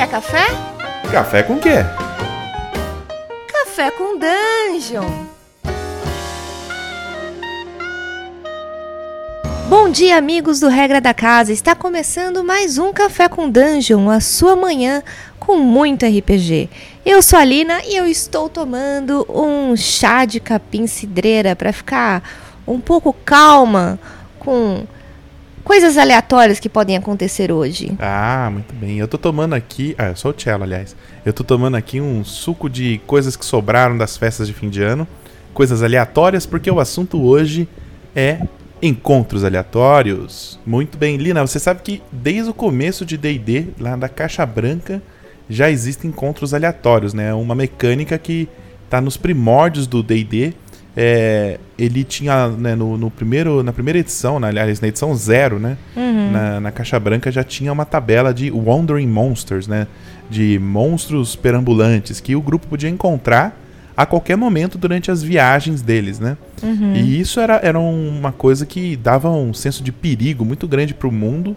Quer café? Café com quê? Café com Dungeon. Bom dia, amigos do Regra da Casa. Está começando mais um Café com Dungeon, a sua manhã com muito RPG. Eu sou a Lina e eu estou tomando um chá de capim cidreira para ficar um pouco calma com coisas aleatórias que podem acontecer hoje. Ah, muito bem. Eu tô tomando aqui. Ah, eu sou o Cello, aliás. Eu tô tomando aqui um suco de coisas que sobraram das festas de fim de ano. Coisas aleatórias, porque o assunto hoje é encontros aleatórios. Muito bem, Lina, você sabe que desde o começo de DD, lá da Caixa Branca, já existem encontros aleatórios, né? Uma mecânica que tá nos primórdios do DD é, ele tinha né, no, no, primeiro, na primeira edição, né, aliás, na edição zero, né? Uhum. Na, na, caixa branca já tinha uma tabela de Wandering Monsters, né? De monstros perambulantes que o grupo podia encontrar a qualquer momento durante as viagens deles, né? Uhum. E isso era, era uma coisa que dava um senso de perigo muito grande para o mundo,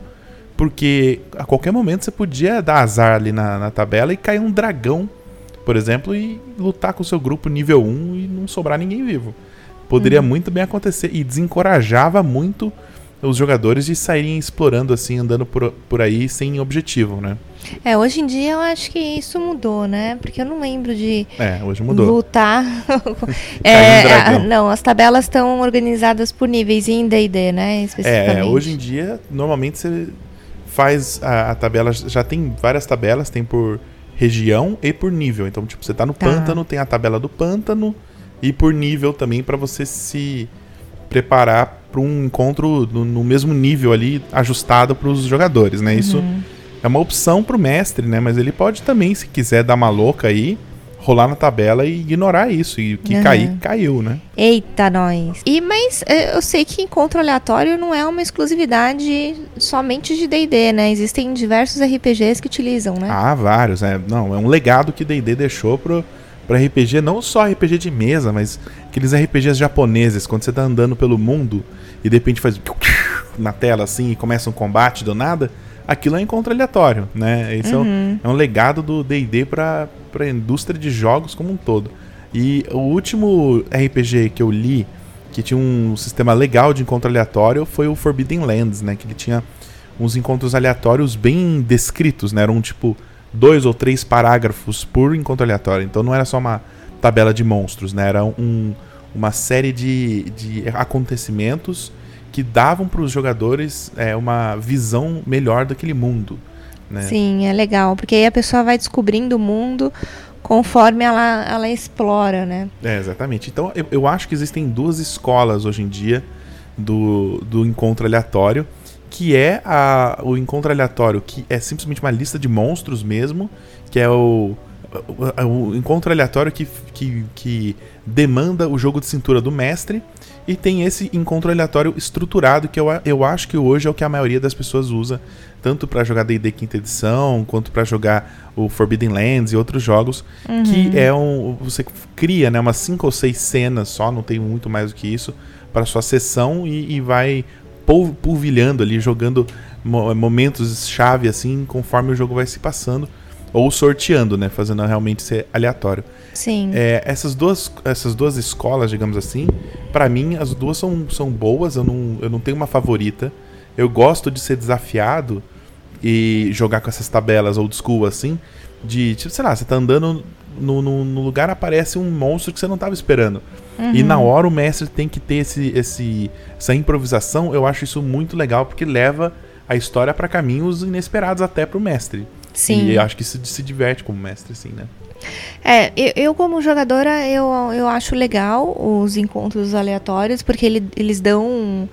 porque a qualquer momento você podia dar azar ali na, na tabela e cair um dragão por exemplo, e lutar com o seu grupo nível 1 e não sobrar ninguém vivo. Poderia uhum. muito bem acontecer e desencorajava muito os jogadores de saírem explorando assim, andando por, por aí sem objetivo, né? É, hoje em dia eu acho que isso mudou, né? Porque eu não lembro de é, hoje mudou. lutar. é, um não, as tabelas estão organizadas por níveis em D&D, né? É, hoje em dia, normalmente você faz a, a tabela, já tem várias tabelas, tem por região e por nível. Então, tipo, você tá no tá. pântano, tem a tabela do pântano e por nível também para você se preparar para um encontro no, no, mesmo nível ali ajustado para os jogadores, né? Uhum. Isso é uma opção para o mestre, né? Mas ele pode também, se quiser dar uma louca aí, rolar na tabela e ignorar isso. E o que uhum. cair, caiu, né? Eita, nós. E, mas é, eu sei que encontro aleatório não é uma exclusividade somente de D&D, né? Existem diversos RPGs que utilizam, né? Ah, vários. É, não, é um legado que D&D deixou pro, pro RPG, não só RPG de mesa, mas aqueles RPGs japoneses, quando você tá andando pelo mundo e de repente faz na tela assim e começa um combate do nada aquilo é encontro aleatório, né? Esse uhum. é, um, é, um, legado do D&D para a indústria de jogos como um todo. E o último RPG que eu li, que tinha um sistema legal de encontro aleatório, foi o Forbidden Lands, né? Que ele tinha uns encontros aleatórios bem descritos, né? Eram tipo dois ou três parágrafos por encontro aleatório. Então não era só uma tabela de monstros, né? Era um, uma série de, de acontecimentos que davam para os jogadores é, uma visão melhor daquele mundo. Né? Sim, é legal, porque aí a pessoa vai descobrindo o mundo conforme ela, ela explora, né? É, exatamente. Então eu, eu acho que existem duas escolas hoje em dia do, do encontro aleatório, que é a, o encontro aleatório, que é simplesmente uma lista de monstros mesmo, que é o, o, o encontro aleatório que, que, que demanda o jogo de cintura do mestre e tem esse encontro aleatório estruturado que eu, eu acho que hoje é o que a maioria das pessoas usa, tanto para jogar D&D quinta edição, quanto para jogar o Forbidden Lands e outros jogos, uhum. que é um você cria, né, umas cinco ou seis cenas só, não tem muito mais do que isso, para sua sessão e, e vai polvilhando ali, jogando momentos chave assim, conforme o jogo vai se passando ou sorteando, né, fazendo realmente ser aleatório. Sim. É, essas, duas, essas duas escolas, digamos assim, para mim as duas são, são boas, eu não, eu não tenho uma favorita. Eu gosto de ser desafiado e jogar com essas tabelas old school assim, de, tipo, sei lá, você tá andando no, no, no lugar, aparece um monstro que você não tava esperando. Uhum. E na hora o mestre tem que ter esse, esse, essa improvisação, eu acho isso muito legal, porque leva a história para caminhos inesperados até pro mestre. Sim. E eu acho que se, se diverte como mestre, assim, né? É, eu, eu, como jogadora, eu, eu acho legal os encontros aleatórios, porque ele, eles dão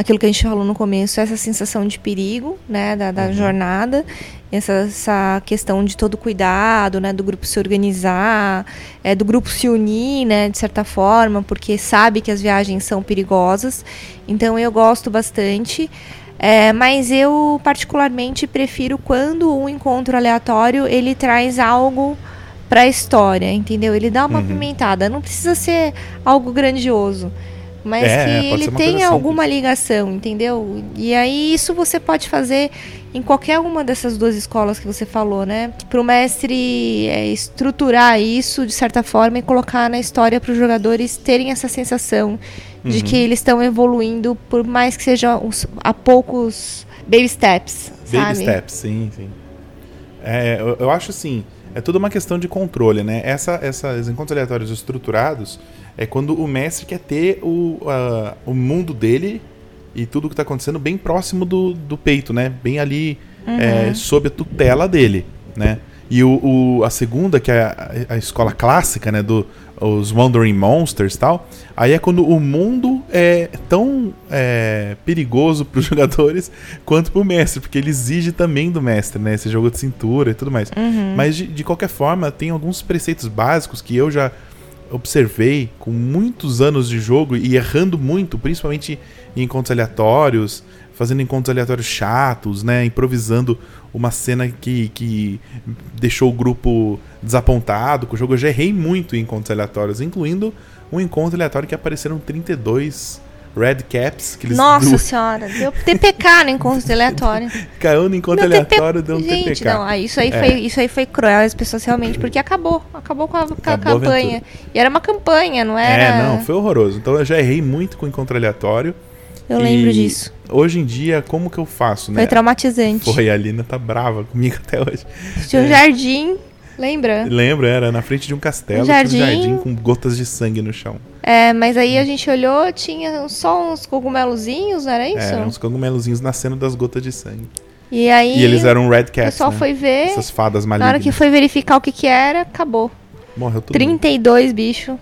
aquilo que a gente falou no começo, essa sensação de perigo, né, da, da uhum. jornada, essa, essa questão de todo cuidado, né, do grupo se organizar, é, do grupo se unir, né, de certa forma, porque sabe que as viagens são perigosas. Então eu gosto bastante. É, mas eu particularmente prefiro quando um encontro aleatório ele traz algo para a história, entendeu? Ele dá uma uhum. pimentada. Não precisa ser algo grandioso, mas É, que ele tenha alguma ligação, entendeu? E aí isso você pode fazer em qualquer uma dessas duas escolas que você falou, né? Para o mestre é, estruturar isso de certa forma e colocar na história para os jogadores terem essa sensação de Uhum. que eles estão evoluindo, por mais que seja a poucos baby steps, Baby sabe? steps, sim, sim. É, eu, eu acho assim, é tudo uma questão de controle, né? Essa, essas encontros aleatórios estruturados é quando o mestre quer ter o, a- o mundo dele e tudo que tá acontecendo bem próximo do, do peito, né? Bem ali é, sob a tutela dele, né? E o, o- a segunda, que é a, a escola clássica, né? Do, os Wandering Monsters e tal. Aí é quando o mundo é tão é, perigoso para os jogadores quanto para o mestre, porque ele exige também do mestre, né? Esse jogo de cintura e tudo mais. Mas de, de qualquer forma, tem alguns preceitos básicos que eu já observei com muitos anos de jogo e errando muito, principalmente em encontros aleatórios, fazendo encontros aleatórios chatos, né? Improvisando uma cena que, que deixou o grupo desapontado com o jogo. Eu já errei muito em encontros aleatórios, incluindo um encontro aleatório que apareceram 32 Red Caps. Que eles Nossa do- senhora, deu TPK no encontro aleatório. Caiu no encontro aleatório, deu um Gente, TPK. não, isso aí, É. foi, isso aí foi cruel, as pessoas realmente, porque acabou. Acabou com a, com Acabou a campanha. E era uma campanha, não era. É, não, foi horroroso. Então eu já errei muito com encontro aleatório. Eu lembro disso. Hoje em dia, como que eu faço, né? Foi traumatizante. Foi, a Lina tá brava comigo até hoje. Tinha um jardim, lembra? Lembra, era na frente de um castelo, Um tinha jardim. um jardim com gotas de sangue no chão. É, mas aí a gente olhou, tinha só uns cogumelozinhos, não era isso? É, uns cogumelozinhos nascendo das gotas de sangue. E aí E eles eram Red o Cats, pessoal né? foi ver, Essas fadas na hora malignas. que foi verificar o que que era, acabou. Morreu mundo. 32 bichos,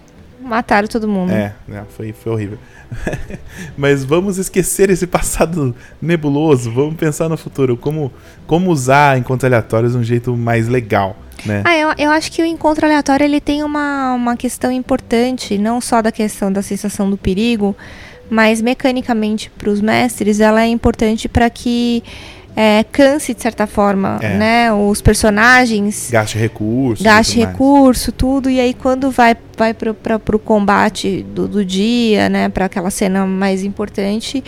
mataram todo mundo. É, né, foi, foi horrível. Mas vamos esquecer esse passado nebuloso, vamos pensar no futuro. Como, como usar encontros aleatórios de um jeito mais legal, né? Ah, eu, eu acho que o encontro aleatório ele tem uma, uma questão importante, não só da questão da sensação do perigo, mas mecanicamente para os mestres ela é importante para que é, canse de certa forma, É. né? Os personagens Gaste recursos. e gaste tudo mais. recurso, tudo, e aí quando vai, vai pra, pro combate do, do dia, né, para aquela cena mais importante,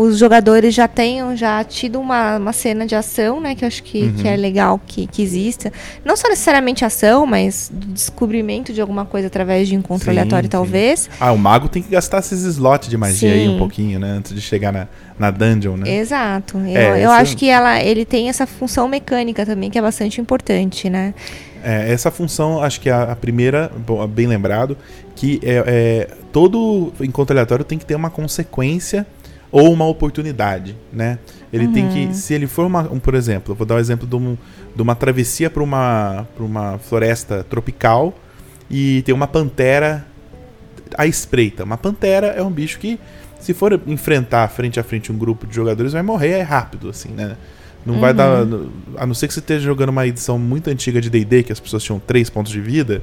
os jogadores já tenham já tido uma, uma cena de ação, né, que eu acho que, Uhum. que é legal que, que exista. Não só necessariamente ação, mas descobrimento de alguma coisa através de encontro Sim, aleatório, sim. talvez. Ah, o mago tem que gastar esses slots de magia aí Sim. um pouquinho, né? Antes de chegar na, na dungeon, né? Exato. Eu, É, eu acho que ela, ele tem essa função mecânica também, que é bastante importante, né? É, essa função, acho que é a, a primeira, bem lembrado, que é, é, todo encontro aleatório tem que ter uma consequência ou uma oportunidade, né? Ele tem Uhum. que, se ele for uma, um, por exemplo, eu vou dar o exemplo de, um- de uma travessia para uma, pra uma floresta tropical e tem uma pantera à espreita. Uma pantera é um bicho que, se for enfrentar frente a frente um grupo de jogadores, vai morrer rápido, assim, né? Não vai Uhum. dar. A não ser que você esteja jogando uma edição muito antiga de DD, que as pessoas tinham 3 pontos de vida,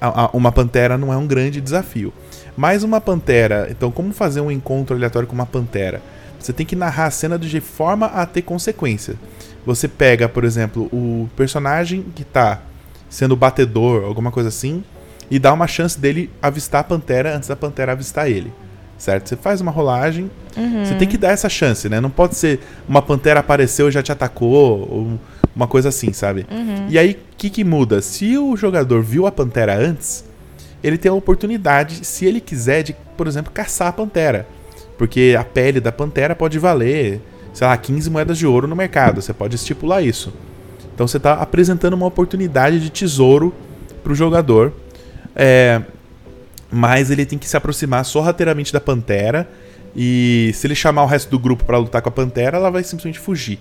a- a- uma pantera não é um grande desafio. Mas uma pantera. Então, como fazer um encontro aleatório com uma pantera? Você tem que narrar a cena de forma a ter consequência. Você pega, por exemplo, o personagem que tá sendo batedor, alguma coisa assim, e dá uma chance dele avistar a pantera antes da pantera avistar ele. Certo? Você faz uma rolagem, você tem que dar essa chance, né? Não pode ser uma pantera apareceu e já te atacou, ou uma coisa assim, sabe? E aí, o que, que muda? Se o jogador viu a pantera antes, ele tem a oportunidade, se ele quiser, de, por exemplo, caçar a pantera. Porque a pele da pantera pode valer, sei lá, 15 moedas de ouro no mercado. Você pode estipular isso. Então você está apresentando uma oportunidade de tesouro para o jogador. É, mas ele tem que se aproximar sorrateiramente da pantera. E se ele chamar o resto do grupo para lutar com a pantera, ela vai simplesmente fugir.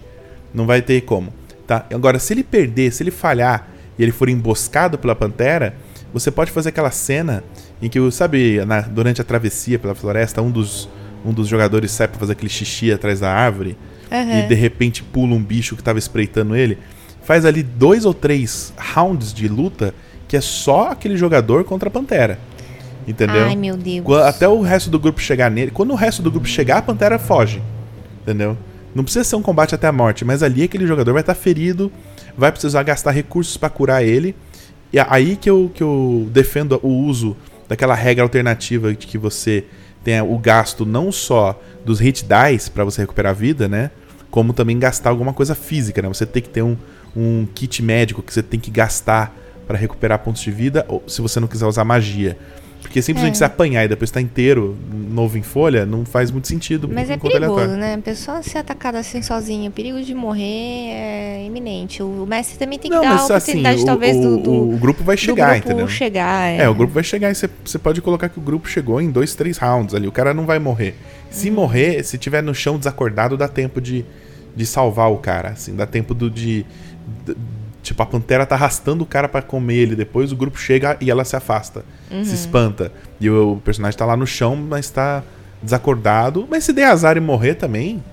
Não vai ter como. Tá? Agora, se ele perder, se ele falhar e ele for emboscado pela pantera, você pode fazer aquela cena em que, sabe, na- durante a travessia pela floresta, um dos, um dos jogadores sai pra fazer aquele xixi atrás da árvore Aham. e de repente pula um bicho que tava espreitando ele. Faz ali dois ou três rounds de luta que é só aquele jogador contra a pantera. Entendeu? Ai, meu Deus. Até o resto do grupo chegar nele. Quando o resto do grupo chegar, a pantera foge. Entendeu? Não precisa ser um combate até a morte, mas ali aquele jogador vai estar ferido, vai precisar gastar recursos pra curar ele. E é aí que eu, que eu defendo o uso daquela regra alternativa de que você tem o gasto não só dos hit dice para você recuperar a vida, né? Como também gastar alguma coisa física, né? Você tem que ter um, um kit médico que você tem que gastar para recuperar pontos de vida, ou se você não quiser usar magia. Porque simplesmente é. se apanhar e depois estar tá inteiro, novo em folha, não faz muito sentido. Mas é perigoso, né? A pessoa ser atacada assim sozinha, o perigo de morrer é iminente. O mestre também tem que não, dar mas, a assim, oportunidade, assim, talvez, o, do, do, o, grupo vai chegar, grupo entendeu? chegar, é. é. o grupo vai chegar e você pode colocar que o grupo chegou em dois, três rounds ali. O cara não vai morrer. Se hum. morrer, se tiver no chão desacordado, dá tempo de, de salvar o cara. Assim, dá tempo do, de, de Tipo, a pantera tá arrastando o cara para comer ele. Depois o grupo chega e ela se afasta. Uhum. Se espanta. E o, o, personagem tá lá no chão, mas tá desacordado. Mas se der azar e morrer também.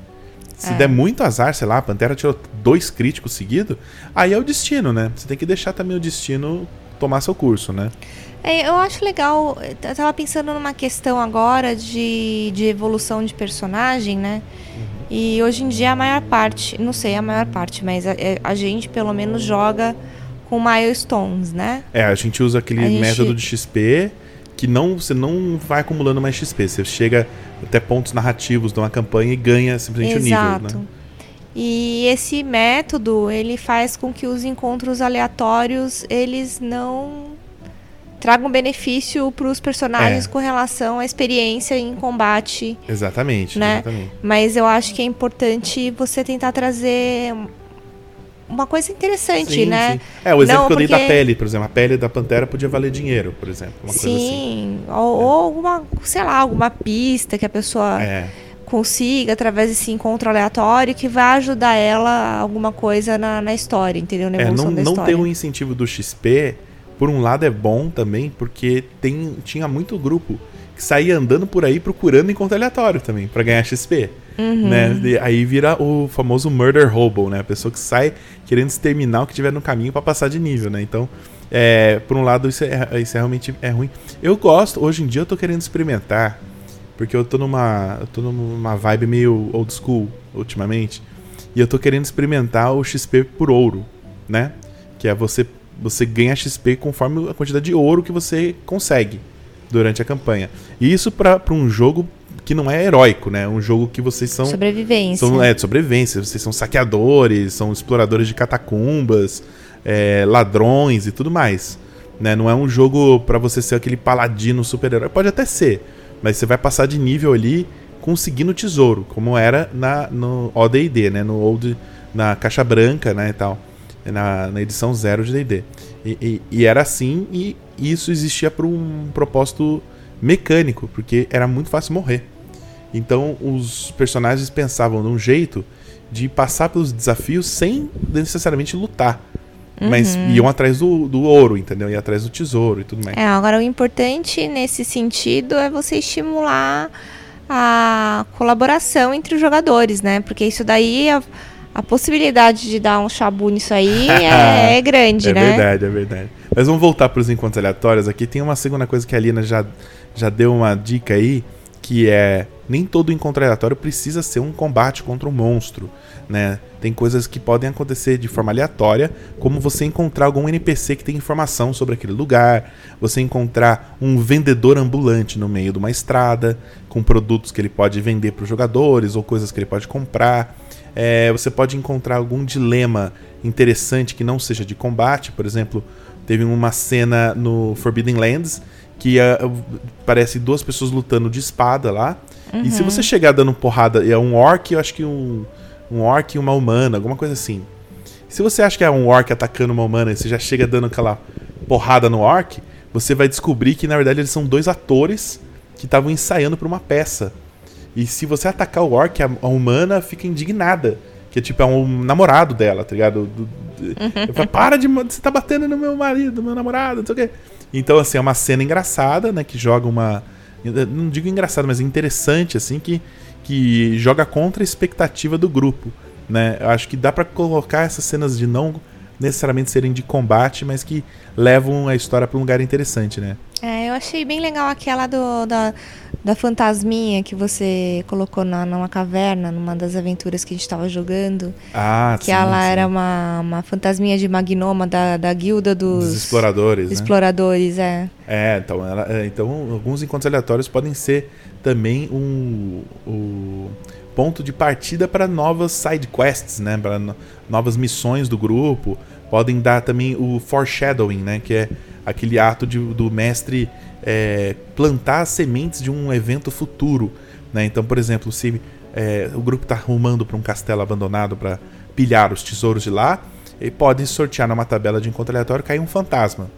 Se é. der muito azar, sei lá, a pantera tirou dois críticos seguidos. Aí é o destino, né? Você tem que deixar também o destino tomar seu curso, né? É, eu acho legal. Eu tava pensando numa questão agora de, de evolução de personagem, né? E hoje em dia a maior parte, não sei a maior parte, mas a, é, a gente pelo menos joga com milestones, né? É, a gente usa aquele a método gente... de XP que não você não vai acumulando mais XP, você chega até pontos narrativos de uma campanha e ganha simplesmente Exato. o nível, né? E esse método, ele faz com que os encontros aleatórios, eles não traga um benefício para os personagens é. com relação à experiência em combate. Exatamente, né? Exatamente. Mas eu acho que é importante você tentar trazer uma coisa interessante, sim, né? Sim. É, o exemplo Não, que eu dei da pele, por exemplo. A pele da pantera podia valer dinheiro, por exemplo. Uma sim, coisa assim. ou, é. ou alguma, sei lá, alguma pista que a pessoa é. consiga através desse encontro aleatório que vai ajudar ela alguma coisa na, na história, entendeu? Na evolução é, não, da não ter um incentivo do XP por um lado é bom também, porque tem, tinha muito grupo que saía andando por aí procurando encontro aleatório também, para ganhar XP. Uhum. Né? E aí vira o famoso murder hobo, né? A pessoa que sai querendo exterminar o que tiver no caminho para passar de nível, né? Então, é, por um lado, isso, é, isso é realmente é ruim. Eu gosto, hoje em dia eu tô querendo experimentar, porque eu tô numa, eu tô numa vibe meio old school ultimamente, e eu tô querendo experimentar o XP por ouro, né? Que é você você ganha XP conforme a quantidade de ouro que você consegue durante a campanha. E isso para um jogo que não é heróico, né? Um jogo que vocês são. Sobrevivência. São, é, de sobrevivência. Vocês são saqueadores, são exploradores de catacumbas, é, ladrões e tudo mais. Né? Não é um jogo para você ser aquele paladino super-herói. Pode até ser, mas você vai passar de nível ali conseguindo tesouro, como era na, no ODD, né? No Old, na caixa branca, né? E tal na, na edição zero de D&D. E, e, e, era assim, e isso existia por um propósito mecânico, porque era muito fácil morrer. Então os personagens pensavam num jeito de passar pelos desafios sem necessariamente lutar. Uhum. Mas iam atrás do, do ouro, entendeu? Iam atrás do tesouro e tudo mais. É, agora o importante nesse sentido é você estimular a colaboração entre os jogadores, né? Porque isso daí é a possibilidade de dar um chabu nisso aí é, é grande, é né? É verdade, é verdade. Mas vamos voltar para os encontros aleatórios aqui. Tem uma segunda coisa que a Lina já, já deu uma dica aí, que é nem todo encontro aleatório precisa ser um combate contra um monstro, né? Tem coisas que podem acontecer de forma aleatória, como você encontrar algum NPC que tem informação sobre aquele lugar, você encontrar um vendedor ambulante no meio de uma estrada, com produtos que ele pode vender para os jogadores ou coisas que ele pode comprar. É, você pode encontrar algum dilema interessante que não seja de combate. Por exemplo, teve uma cena no Forbidden Lands que uh, parece duas pessoas lutando de espada lá. Uhum. E se uhum. você chegar dando porrada, é um orc, eu acho que um, um orc e uma humana, alguma coisa assim. Se você acha que é um orc atacando uma humana e você já chega dando aquela porrada no orc, você vai descobrir que na verdade eles são dois atores que estavam ensaiando para uma peça. E se você atacar o orc, a, a humana fica indignada. Que tipo, é um namorado dela, tá ligado? Do, do, eu falo, para de. Você tá batendo no meu marido, no meu namorado, não sei o quê. Então, assim, é uma cena engraçada, né? Que joga uma. Não digo engraçado, mas interessante, assim, que, que joga contra a expectativa do grupo. Né? Eu acho que dá para colocar essas cenas de não necessariamente serem de combate, mas que levam a história para um lugar interessante, né? É, eu achei bem legal aquela do, da, da fantasminha que você colocou na, numa caverna, numa das aventuras que a gente estava jogando. Ah, que sim, ela sim. era uma, uma fantasminha de magnoma da, da guilda dos, dos exploradores. Né? Exploradores, é. É, então, ela, é, então alguns encontros aleatórios podem ser também um, um ponto de partida para novas side quests, né? Para novas missões do grupo. Podem dar também o foreshadowing, né? Que é aquele ato de, do mestre é, plantar sementes de um evento futuro. Né? Então, por exemplo, se é, o grupo está rumando para um castelo abandonado para pilhar os tesouros de lá, ele pode sortear numa tabela de encontro aleatório cair um fantasma.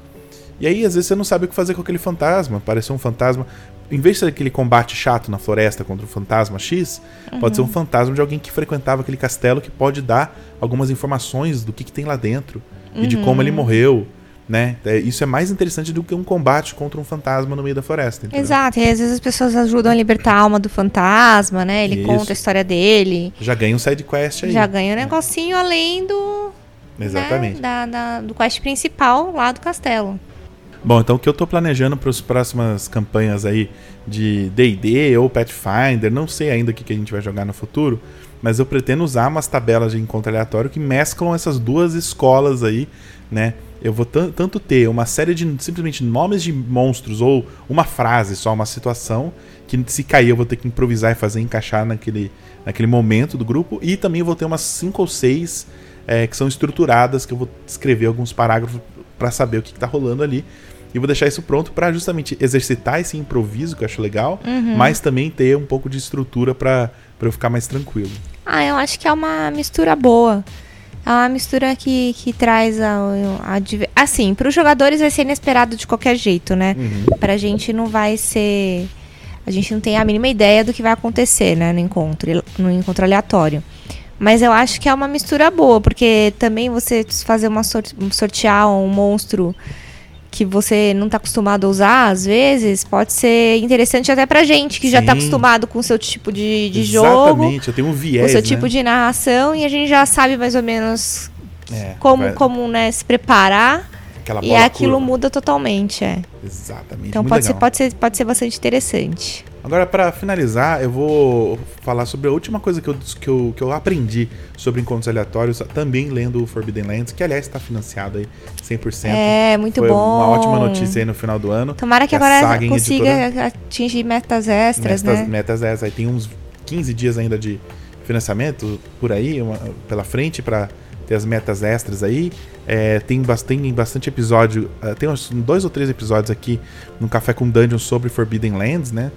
E aí, às vezes, você não sabe o que fazer com aquele fantasma. Apareceu um fantasma. Em vez de ser aquele combate chato na floresta contra o fantasma X, uhum. pode ser um fantasma de alguém que frequentava aquele castelo que pode dar algumas informações do que, que tem lá dentro uhum. e de como ele uhum. morreu né? É, isso é mais interessante do que um combate contra um fantasma no meio da floresta. Entendeu? Exato, e às vezes as pessoas ajudam a libertar a alma do fantasma, né? Ele isso. conta a história dele. Já ganha um side quest aí. Já ganha um negocinho além do. Exatamente. Né, da, da, do quest principal lá do castelo. Bom, então o que eu estou planejando para as próximas campanhas aí de D&D ou Pathfinder, não sei ainda o que, que a gente vai jogar no futuro, mas eu pretendo usar umas tabelas de encontro aleatório que mesclam essas duas escolas aí, né? eu vou tanto ter uma série de simplesmente nomes de monstros ou uma frase só, uma situação, que se cair eu vou ter que improvisar e fazer encaixar naquele, naquele momento do grupo, e também vou ter umas cinco ou seis é, que são estruturadas, que eu vou escrever alguns parágrafos para saber o que, está rolando ali. E vou deixar isso pronto para justamente exercitar esse improviso, que eu acho legal, uhum. mas também ter um pouco de estrutura para eu ficar mais tranquilo. Ah, eu acho que é uma mistura boa. É uma mistura que, que traz a, a, a assim, para os jogadores vai ser inesperado de qualquer jeito, né? Uhum. Para a gente não vai ser, a gente não tem a mínima ideia do que vai acontecer, né, no encontro, no encontro aleatório. Mas eu acho que é uma mistura boa, porque também você fazer uma sorte, sortear um monstro que você não está acostumado a usar, às vezes, pode ser interessante até pra gente, que tá Sim. já está acostumado com o seu tipo de, de jogo. Exatamente, eu tenho um viés, Com o seu né? tipo de narração, e a gente já sabe mais ou menos é, como, vai... como né, se preparar. e aquilo curva. muda totalmente, é. Exatamente. Então pode ser, pode, ser, pode ser bastante interessante. Agora, para finalizar, eu vou falar sobre a última coisa que eu, que, eu, que eu aprendi sobre encontros aleatórios, também lendo o Forbidden Lands, que aliás está financiado aí 100%. É, muito Foi bom. uma ótima notícia aí no final do ano. Tomara que, agora consiga editora, atingir metas extras, metas, né? Metas extras. Aí tem uns 15 dias ainda de financiamento por aí, uma, pela frente, para ter as metas extras aí. É, tem, bastante, bastante episódio, uh, tem uns dois ou três episódios aqui no Café com Dungeon sobre Forbidden Lands, né?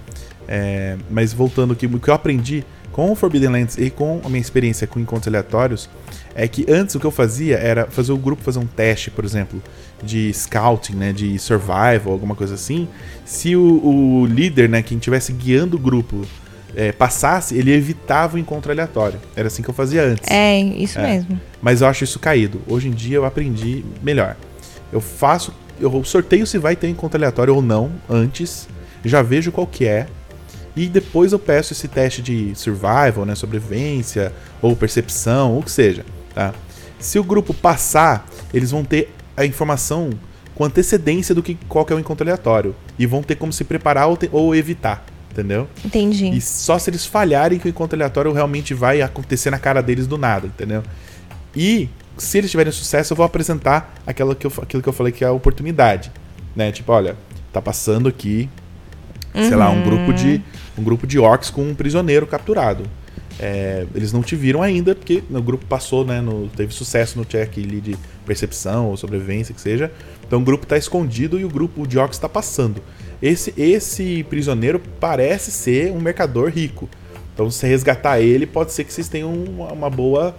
É, mas voltando aqui, o que eu aprendi com o Forbidden Lands e com a minha experiência com encontros aleatórios é que antes o que eu fazia era fazer o grupo fazer um teste, por exemplo, de scouting, né, de survival, alguma coisa assim. Se o, o líder, né, quem estivesse guiando o grupo, é, passasse, ele evitava o encontro aleatório. Era assim que eu fazia antes. É, isso é. mesmo. Mas eu acho isso caído. Hoje em dia eu aprendi melhor. Eu faço, eu sorteio se vai ter encontro aleatório ou não antes, já vejo qual que é e depois eu peço esse teste de survival, né, sobrevivência ou percepção, ou o que seja, tá? Se o grupo passar, eles vão ter a informação com antecedência do que qual que é o encontro aleatório e vão ter como se preparar ou, te, ou evitar, entendeu? Entendi. E só se eles falharem que o encontro aleatório realmente vai acontecer na cara deles do nada, entendeu? E se eles tiverem sucesso, eu vou apresentar aquela que eu, aquilo que eu falei que é a oportunidade, né? Tipo, olha, tá passando aqui, uhum. sei lá, um grupo de uhum um grupo de orcs com um prisioneiro capturado. É, eles não te viram ainda, porque o grupo passou, né? No, teve sucesso no check de percepção ou sobrevivência, que seja. Então o grupo está escondido e o grupo de orcs está passando. Esse, esse prisioneiro parece ser um mercador rico. Então, se resgatar ele, pode ser que vocês tenham uma, uma boa.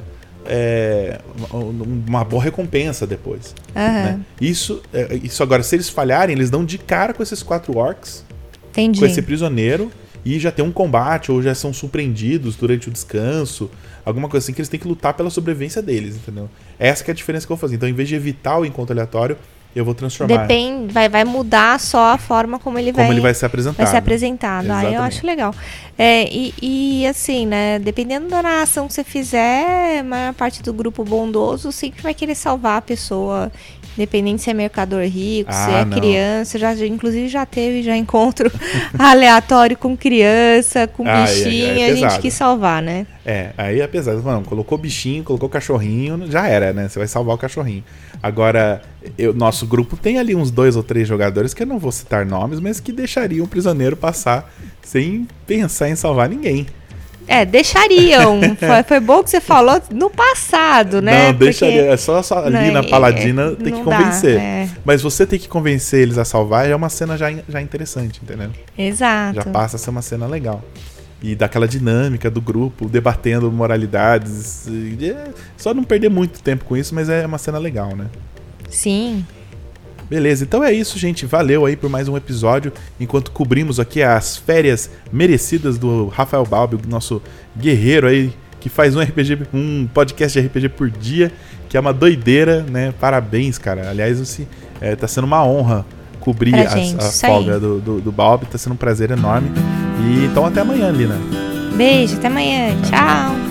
É, uma boa recompensa depois. Uhum. Né? Isso, é, isso agora, se eles falharem, eles dão de cara com esses quatro orcs. Entendi. Com esse prisioneiro e já tem um combate ou já são surpreendidos durante o descanso, alguma coisa assim que eles têm que lutar pela sobrevivência deles, entendeu? Essa é a diferença que eu vou fazer. Então, em vez de evitar o encontro aleatório, eu vou transformar. Depende, vai, vai mudar só a forma como ele como vai, ele vai ser apresentado. vai ser apresentado. Ah, eu acho legal. É, e, e assim, né? Dependendo da narração que você fizer, a maior parte do grupo bondoso sempre vai querer salvar a pessoa. Independente se é mercador rico, se Ah, é não. criança, já, inclusive já teve já encontro aleatório com criança, com ai, bichinho, é a gente quis salvar, né? É, aí é pesado. Mano, colocou bichinho, colocou cachorrinho, já era, né? Você vai salvar o cachorrinho. Agora, eu, nosso grupo tem ali uns dois ou três jogadores que eu não vou citar nomes, mas que deixariam o prisioneiro passar sem pensar em salvar ninguém. É, deixariam. foi, foi bom que você falou no passado, né? Não, deixaria. Porque- É só, ali Não, na é- paladina tem que não dá, convencer. é. Mas você tem que convencer eles a salvar é uma cena já, já interessante, entendeu? Exato. Já passa a ser uma cena legal. E daquela dinâmica do grupo, debatendo moralidades. é só não perder muito tempo com isso, mas é uma cena legal, né? Sim. Beleza, então é isso, gente. Valeu aí por mais um episódio. Enquanto cobrimos aqui as férias merecidas do Rafael Balbi, nosso guerreiro aí, que faz um RPG, um podcast de RPG por dia, que é uma doideira, né? Parabéns, cara. Aliás, esse, é, tá sendo uma honra cobrir Pra as- gente, a aí. folga do, do, do Balbi. Tá sendo um prazer enorme. E então até amanhã, Lina. Beijo, até amanhã. Tchau.